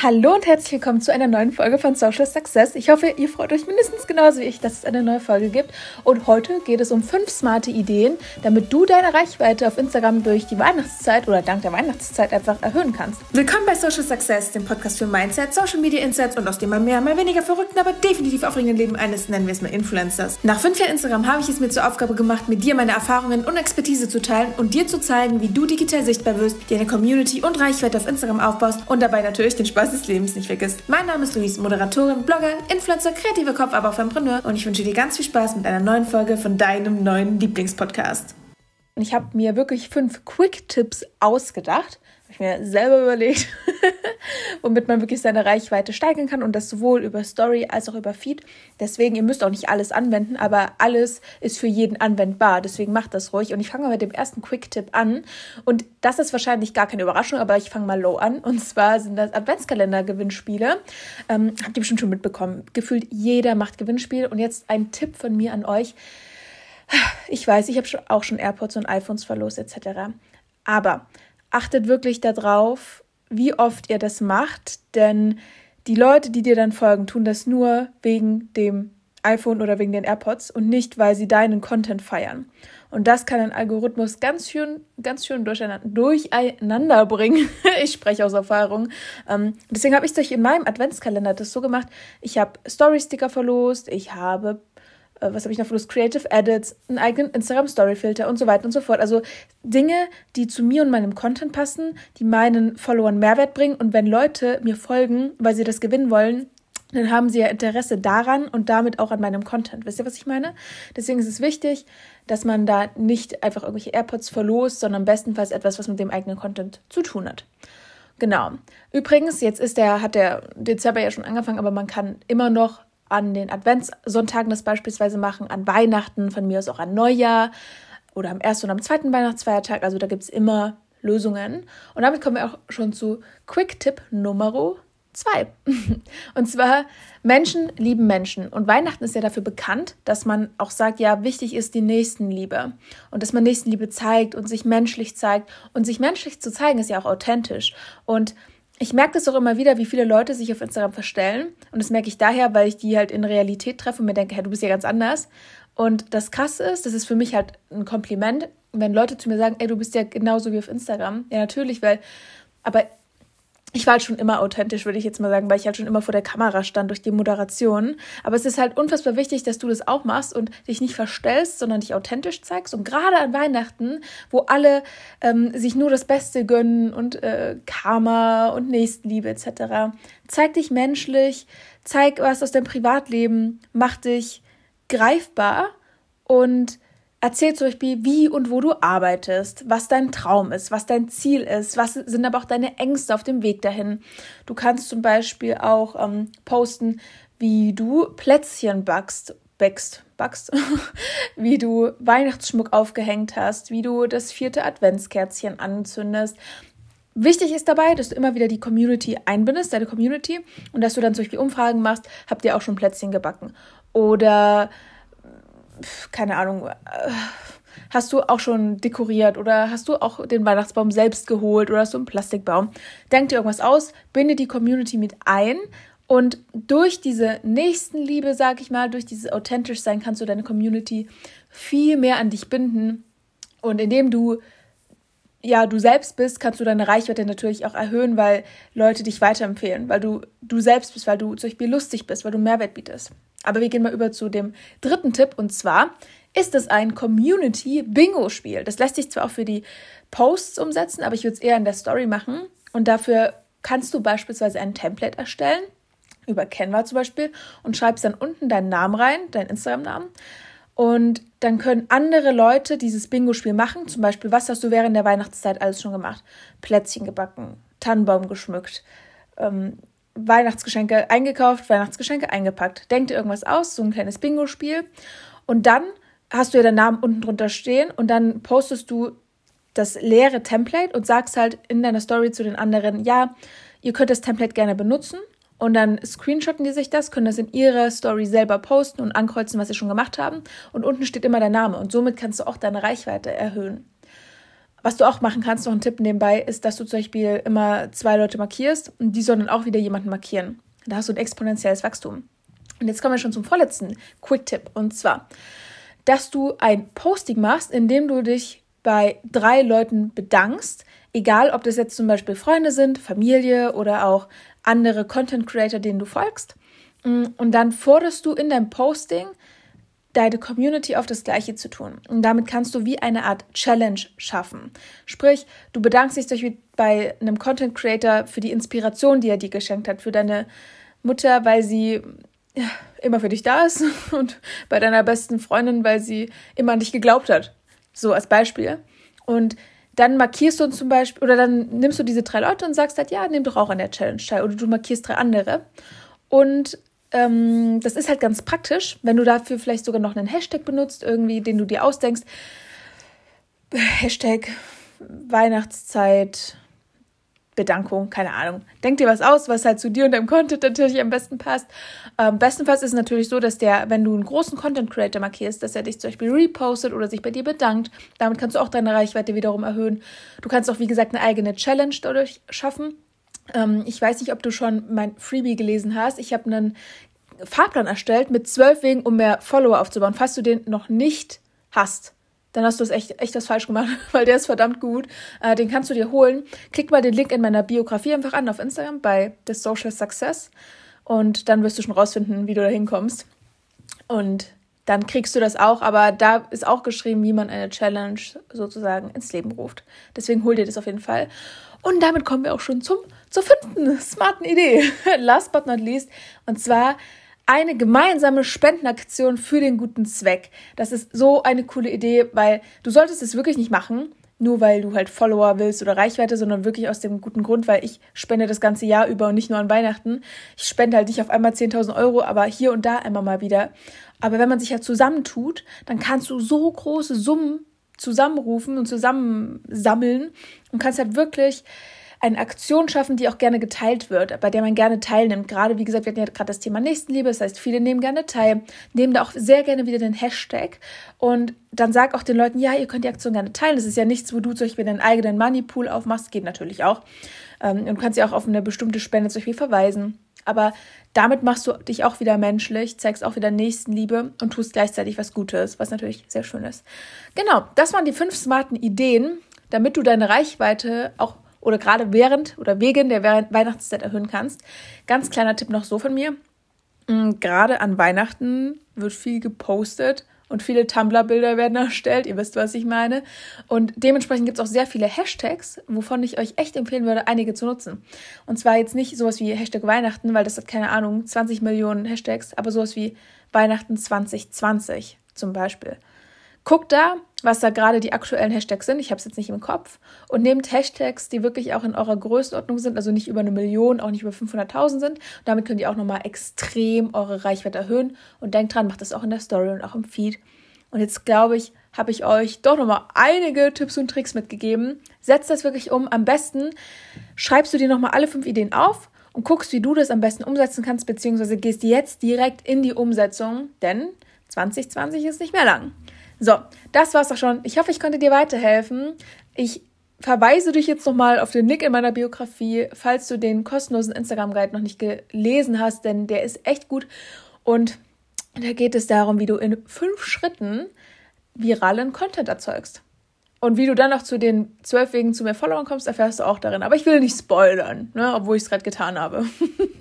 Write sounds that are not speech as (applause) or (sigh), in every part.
Hallo und herzlich willkommen zu einer neuen Folge von Social Success. Ich hoffe, ihr freut euch mindestens genauso wie ich, dass es eine neue Folge gibt. Und heute geht es um fünf smarte Ideen, damit du deine Reichweite auf Instagram durch die Weihnachtszeit oder dank der Weihnachtszeit einfach erhöhen kannst. Willkommen bei Social Success, dem Podcast für Mindset, Social Media Insights und aus dem mal mehr, mal weniger verrückten, aber definitiv aufregenden Leben eines, nennen wir es mal Influencers. Nach fünf Jahren Instagram habe ich es mir zur Aufgabe gemacht, mit dir meine Erfahrungen und Expertise zu teilen und dir zu zeigen, wie du digital sichtbar wirst, dir eine Community und Reichweite auf Instagram aufbaust und dabei natürlich den Spaß des Lebens nicht vergisst. Mein Name ist Luis, Moderatorin, Blogger, Influencer, kreativer Kopf, aber auch Entrepreneur und ich wünsche dir ganz viel Spaß mit einer neuen Folge von deinem neuen Lieblingspodcast. Ich habe mir wirklich fünf Quick-Tipps ausgedacht habe ich mir selber überlegt, (laughs) womit man wirklich seine Reichweite steigern kann und das sowohl über Story als auch über Feed. Deswegen, ihr müsst auch nicht alles anwenden, aber alles ist für jeden anwendbar. Deswegen macht das ruhig. Und ich fange mal mit dem ersten Quick-Tipp an. Und das ist wahrscheinlich gar keine Überraschung, aber ich fange mal low an. Und zwar sind das Adventskalender-Gewinnspiele. Ähm, habt ihr bestimmt schon mitbekommen. Gefühlt jeder macht Gewinnspiele. Und jetzt ein Tipp von mir an euch. Ich weiß, ich habe auch schon AirPods und iPhones verlost etc. Aber achtet wirklich darauf, wie oft ihr das macht, denn die Leute, die dir dann folgen, tun das nur wegen dem iPhone oder wegen den AirPods und nicht, weil sie deinen Content feiern. Und das kann ein Algorithmus ganz schön, ganz schön durcheinander, bringen. (laughs) ich spreche aus Erfahrung. Ähm, deswegen habe ich es euch in meinem Adventskalender das so gemacht. Ich habe Story-Sticker verlost, ich habe äh, was habe ich noch für Creative Edits, einen eigenen Instagram Story Filter und so weiter und so fort. Also Dinge, die zu mir und meinem Content passen, die meinen Followern Mehrwert bringen. Und wenn Leute mir folgen, weil sie das gewinnen wollen, dann haben sie ja Interesse daran und damit auch an meinem Content. Wisst ihr, was ich meine? Deswegen ist es wichtig, dass man da nicht einfach irgendwelche AirPods verlost, sondern bestenfalls etwas, was mit dem eigenen Content zu tun hat. Genau. Übrigens, jetzt ist der, hat der Dezember ja schon angefangen, aber man kann immer noch an den Adventssonntagen das beispielsweise machen, an Weihnachten, von mir aus auch an Neujahr oder am ersten und am zweiten Weihnachtsfeiertag. Also da gibt es immer Lösungen. Und damit kommen wir auch schon zu Quick-Tipp Nummer zwei. (laughs) Und zwar, Menschen lieben Menschen. Und Weihnachten ist ja dafür bekannt, dass man auch sagt, ja, wichtig ist die Nächstenliebe. Und dass man Nächstenliebe zeigt und sich menschlich zeigt. Und sich menschlich zu zeigen ist ja auch authentisch. Und ich merke das auch immer wieder, wie viele Leute sich auf Instagram verstellen. Und das merke ich daher, weil ich die halt in Realität treffe und mir denke, hey, du bist ja ganz anders. Und das Krasse ist, das ist für mich halt ein Kompliment, wenn Leute zu mir sagen, ey, du bist ja genauso wie auf Instagram. Ja, natürlich, weil, aber ich war halt schon immer authentisch, würde ich jetzt mal sagen, weil ich halt schon immer vor der Kamera stand durch die Moderation. Aber es ist halt unfassbar wichtig, dass du das auch machst und dich nicht verstellst, sondern dich authentisch zeigst. Und gerade an Weihnachten, wo alle ähm, sich nur das Beste gönnen und äh, Karma und Nächstenliebe etc., zeig dich menschlich, zeig was aus deinem Privatleben, mach dich greifbar und Erzähl zum Beispiel, wie und wo du arbeitest, was dein Traum ist, was dein Ziel ist, was sind aber auch deine Ängste auf dem Weg dahin. Du kannst zum Beispiel auch ähm, posten, wie du Plätzchen backst, backst, backst, (laughs) wie du Weihnachtsschmuck aufgehängt hast, wie du das vierte Adventskerzchen anzündest. Wichtig ist dabei, dass du immer wieder die Community einbindest, deine Community, und dass du dann zum Beispiel Umfragen machst, habt ihr auch schon Plätzchen gebacken? Oder keine Ahnung, äh, hast du auch schon dekoriert oder hast du auch den Weihnachtsbaum selbst geholt oder hast du einen Plastikbaum? Denk dir irgendwas aus, binde die Community mit ein und durch diese Nächstenliebe, sag ich mal, durch dieses authentisch sein, kannst du deine Community viel mehr an dich binden und indem du ja, du selbst bist, kannst du deine Reichweite natürlich auch erhöhen, weil Leute dich weiterempfehlen, weil du du selbst bist, weil du zum Beispiel lustig bist, weil du Mehrwert bietest. Aber wir gehen mal über zu dem dritten Tipp und zwar ist es ein Community-Bingo-Spiel. Das lässt sich zwar auch für die Posts umsetzen, aber ich würde es eher in der Story machen. Und dafür kannst du beispielsweise ein Template erstellen, über Canva zum Beispiel, und schreibst dann unten deinen Namen rein, deinen Instagram-Namen. Und dann können andere Leute dieses Bingo-Spiel machen. Zum Beispiel, was hast du während der Weihnachtszeit alles schon gemacht? Plätzchen gebacken, Tannenbaum geschmückt, ähm, Weihnachtsgeschenke eingekauft, Weihnachtsgeschenke eingepackt. Denk dir irgendwas aus, so ein kleines Bingo-Spiel. Und dann hast du ja deinen Namen unten drunter stehen und dann postest du das leere Template und sagst halt in deiner Story zu den anderen, ja, ihr könnt das Template gerne benutzen. Und dann screenshotten die sich das, können das in ihrer Story selber posten und ankreuzen, was sie schon gemacht haben. Und unten steht immer der Name. Und somit kannst du auch deine Reichweite erhöhen. Was du auch machen kannst, noch ein Tipp nebenbei, ist, dass du zum Beispiel immer zwei Leute markierst und die sollen dann auch wieder jemanden markieren. Da hast du ein exponentielles Wachstum. Und jetzt kommen wir schon zum vorletzten Quick-Tipp. Und zwar, dass du ein Posting machst, in dem du dich bei drei Leuten bedankst, egal ob das jetzt zum Beispiel Freunde sind, Familie oder auch andere Content Creator, denen du folgst. Und dann forderst du in deinem Posting deine Community auf das Gleiche zu tun. Und damit kannst du wie eine Art Challenge schaffen. Sprich, du bedankst dich bei einem Content Creator für die Inspiration, die er dir geschenkt hat, für deine Mutter, weil sie immer für dich da ist (laughs) und bei deiner besten Freundin, weil sie immer an dich geglaubt hat. So als Beispiel. Und dann markierst du zum Beispiel, oder dann nimmst du diese drei Leute und sagst halt, ja, nimm doch auch an der Challenge teil. Oder du markierst drei andere. Und ähm, das ist halt ganz praktisch, wenn du dafür vielleicht sogar noch einen Hashtag benutzt, irgendwie, den du dir ausdenkst. Hashtag Weihnachtszeit, Bedankung, keine Ahnung. Denk dir was aus, was halt zu dir und deinem Content natürlich am besten passt. Ähm, bestenfalls ist es natürlich so, dass der, wenn du einen großen Content Creator markierst, dass er dich zum Beispiel repostet oder sich bei dir bedankt. Damit kannst du auch deine Reichweite wiederum erhöhen. Du kannst auch, wie gesagt, eine eigene Challenge dadurch schaffen. Ähm, ich weiß nicht, ob du schon mein Freebie gelesen hast. Ich habe einen Fahrplan erstellt mit zwölf Wegen, um mehr Follower aufzubauen. Falls du den noch nicht hast, dann hast du es echt, echt was falsch gemacht, (laughs) weil der ist verdammt gut. Äh, den kannst du dir holen. Klick mal den Link in meiner Biografie einfach an auf Instagram bei The Social Success und dann wirst du schon rausfinden, wie du da hinkommst. Und dann kriegst du das auch, aber da ist auch geschrieben, wie man eine Challenge sozusagen ins Leben ruft. Deswegen hol dir das auf jeden Fall. Und damit kommen wir auch schon zum, zur fünften smarten Idee. (laughs) Last but not least. Und zwar eine gemeinsame Spendenaktion für den guten Zweck. Das ist so eine coole Idee, weil du solltest es wirklich nicht machen, nur weil du halt Follower willst oder Reichweite, sondern wirklich aus dem guten Grund, weil ich spende das ganze Jahr über und nicht nur an Weihnachten. Ich spende halt nicht auf einmal 10.000 Euro, aber hier und da immer mal wieder. Aber wenn man sich ja halt zusammentut, dann kannst du so große Summen zusammenrufen und zusammensammeln und kannst halt wirklich eine Aktion schaffen, die auch gerne geteilt wird, bei der man gerne teilnimmt. Gerade, wie gesagt, wir hatten ja gerade das Thema Nächstenliebe, das heißt, viele nehmen gerne teil, nehmen da auch sehr gerne wieder den Hashtag und dann sag auch den Leuten, ja, ihr könnt die Aktion gerne teilen. Das ist ja nichts, wo du zum Beispiel deinen eigenen Moneypool aufmachst, geht natürlich auch. Ähm, und kannst ja auch auf eine bestimmte Spende zum Beispiel verweisen. Aber damit machst du dich auch wieder menschlich, zeigst auch wieder Nächstenliebe und tust gleichzeitig was Gutes, was natürlich sehr schön ist. Genau, das waren die fünf smarten Ideen, damit du deine Reichweite auch oder gerade während oder wegen der Weihnachtszeit erhöhen kannst. Ganz kleiner Tipp noch so von mir. Mm, gerade an Weihnachten wird viel gepostet und viele Tumblr-Bilder werden erstellt. Ihr wisst, was ich meine. Und dementsprechend gibt es auch sehr viele Hashtags, wovon ich euch echt empfehlen würde, einige zu nutzen. Und zwar jetzt nicht sowas wie Hashtag Weihnachten, weil das hat keine Ahnung, 20 Millionen Hashtags, aber sowas wie Weihnachten 2020 zum Beispiel. Guckt da, was da gerade die aktuellen Hashtags sind. Ich habe es jetzt nicht im Kopf. Und nehmt Hashtags, die wirklich auch in eurer Größenordnung sind, also nicht über eine Million, auch nicht über 500.000 sind. Und damit könnt ihr auch nochmal extrem eure Reichweite erhöhen. Und denkt dran, macht das auch in der Story und auch im Feed. Und jetzt glaube ich, habe ich euch doch nochmal einige Tipps und Tricks mitgegeben. Setzt das wirklich um. Am besten schreibst du dir nochmal alle fünf Ideen auf und guckst, wie du das am besten umsetzen kannst, beziehungsweise gehst jetzt direkt in die Umsetzung, denn 2020 ist nicht mehr lang. So, das war's auch schon. Ich hoffe, ich konnte dir weiterhelfen. Ich verweise dich jetzt nochmal auf den Link in meiner Biografie, falls du den kostenlosen Instagram-Guide noch nicht gelesen hast, denn der ist echt gut. Und da geht es darum, wie du in fünf Schritten viralen Content erzeugst. Und wie du dann noch zu den zwölf Wegen zu mehr Followern kommst, erfährst du auch darin. Aber ich will nicht spoilern, ne, obwohl ich es gerade getan habe. (laughs)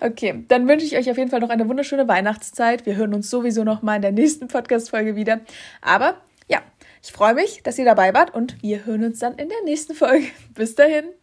Okay, dann wünsche ich euch auf jeden Fall noch eine wunderschöne Weihnachtszeit. Wir hören uns sowieso noch mal in der nächsten Podcast-Folge wieder. Aber ja, ich freue mich, dass ihr dabei wart und wir hören uns dann in der nächsten Folge. Bis dahin.